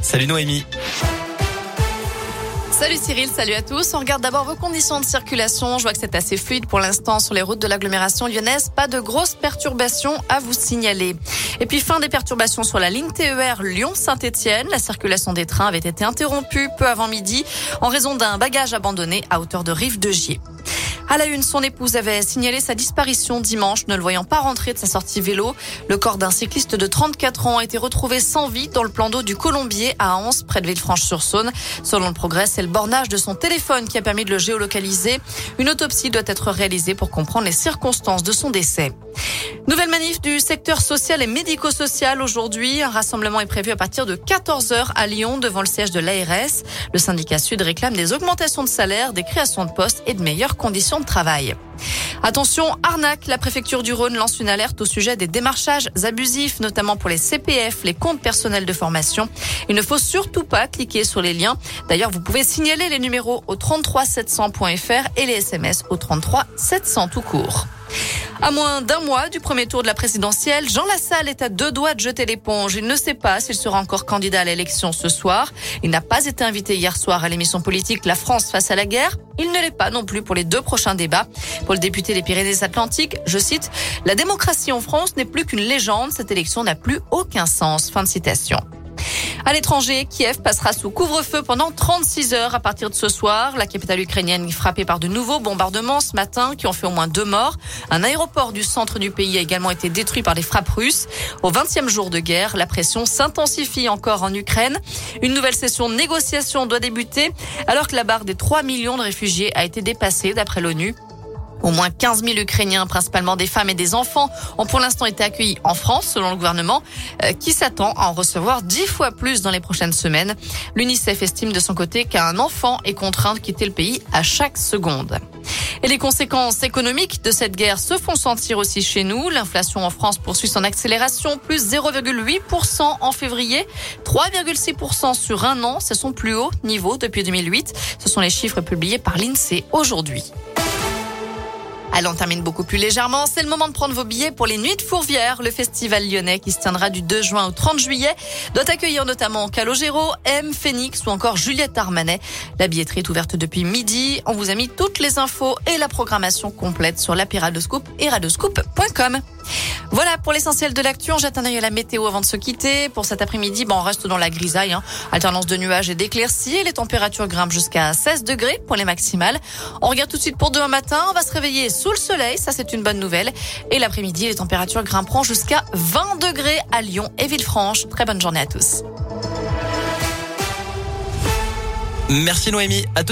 Salut Noémie. Salut Cyril, salut à tous. On regarde d'abord vos conditions de circulation. Je vois que c'est assez fluide pour l'instant sur les routes de l'agglomération lyonnaise. Pas de grosses perturbations à vous signaler. Et puis fin des perturbations sur la ligne TER Lyon-Saint-Etienne. La circulation des trains avait été interrompue peu avant midi en raison d'un bagage abandonné à hauteur de Rive de Gier. À la une, son épouse avait signalé sa disparition dimanche, ne le voyant pas rentrer de sa sortie vélo. Le corps d'un cycliste de 34 ans a été retrouvé sans vie dans le plan d'eau du Colombier à Anse, près de Villefranche-sur-Saône. Selon le progrès, c'est le bornage de son téléphone qui a permis de le géolocaliser. Une autopsie doit être réalisée pour comprendre les circonstances de son décès. Nouvelle manif du secteur social et médico-social aujourd'hui. Un rassemblement est prévu à partir de 14h à Lyon devant le siège de l'ARS. Le syndicat Sud réclame des augmentations de salaire, des créations de postes et de meilleures conditions de travail. Attention, arnaque, la préfecture du Rhône lance une alerte au sujet des démarchages abusifs, notamment pour les CPF, les comptes personnels de formation. Il ne faut surtout pas cliquer sur les liens. D'ailleurs, vous pouvez signaler les numéros au 33700.fr et les SMS au 33 700 tout court. À moins d'un mois du premier tour de la présidentielle, Jean Lassalle est à deux doigts de jeter l'éponge. Il ne sait pas s'il sera encore candidat à l'élection ce soir. Il n'a pas été invité hier soir à l'émission politique La France face à la guerre. Il ne l'est pas non plus pour les deux prochains débats. Pour le député des Pyrénées-Atlantiques, je cite, La démocratie en France n'est plus qu'une légende. Cette élection n'a plus aucun sens. Fin de citation. À l'étranger, Kiev passera sous couvre-feu pendant 36 heures à partir de ce soir. La capitale ukrainienne est frappée par de nouveaux bombardements ce matin qui ont fait au moins deux morts. Un aéroport du centre du pays a également été détruit par les frappes russes. Au 20e jour de guerre, la pression s'intensifie encore en Ukraine. Une nouvelle session de négociation doit débuter alors que la barre des 3 millions de réfugiés a été dépassée d'après l'ONU. Au moins 15 000 Ukrainiens, principalement des femmes et des enfants, ont pour l'instant été accueillis en France, selon le gouvernement, euh, qui s'attend à en recevoir 10 fois plus dans les prochaines semaines. L'UNICEF estime de son côté qu'un enfant est contraint de quitter le pays à chaque seconde. Et les conséquences économiques de cette guerre se font sentir aussi chez nous. L'inflation en France poursuit son accélération, plus 0,8% en février, 3,6% sur un an. C'est son plus haut niveau depuis 2008. Ce sont les chiffres publiés par l'INSEE aujourd'hui. Allons, on termine beaucoup plus légèrement. C'est le moment de prendre vos billets pour les Nuits de Fourvière, le festival lyonnais qui se tiendra du 2 juin au 30 juillet. Doit accueillir notamment Calogero, M, Phoenix ou encore Juliette Armanet. La billetterie est ouverte depuis midi. On vous a mis toutes les infos et la programmation complète sur l'appli Radoscoop et radoscoop.com. Voilà pour l'essentiel de l'actu. On jette un œil à la météo avant de se quitter. Pour cet après-midi, bon, on reste dans la grisaille. Hein. Alternance de nuages et d'éclaircies. Les températures grimpent jusqu'à 16 degrés pour les maximales. On regarde tout de suite pour demain matin. On va se réveiller sous le soleil. Ça, c'est une bonne nouvelle. Et l'après-midi, les températures grimperont jusqu'à 20 degrés à Lyon et Villefranche. Très bonne journée à tous. Merci Noémie. À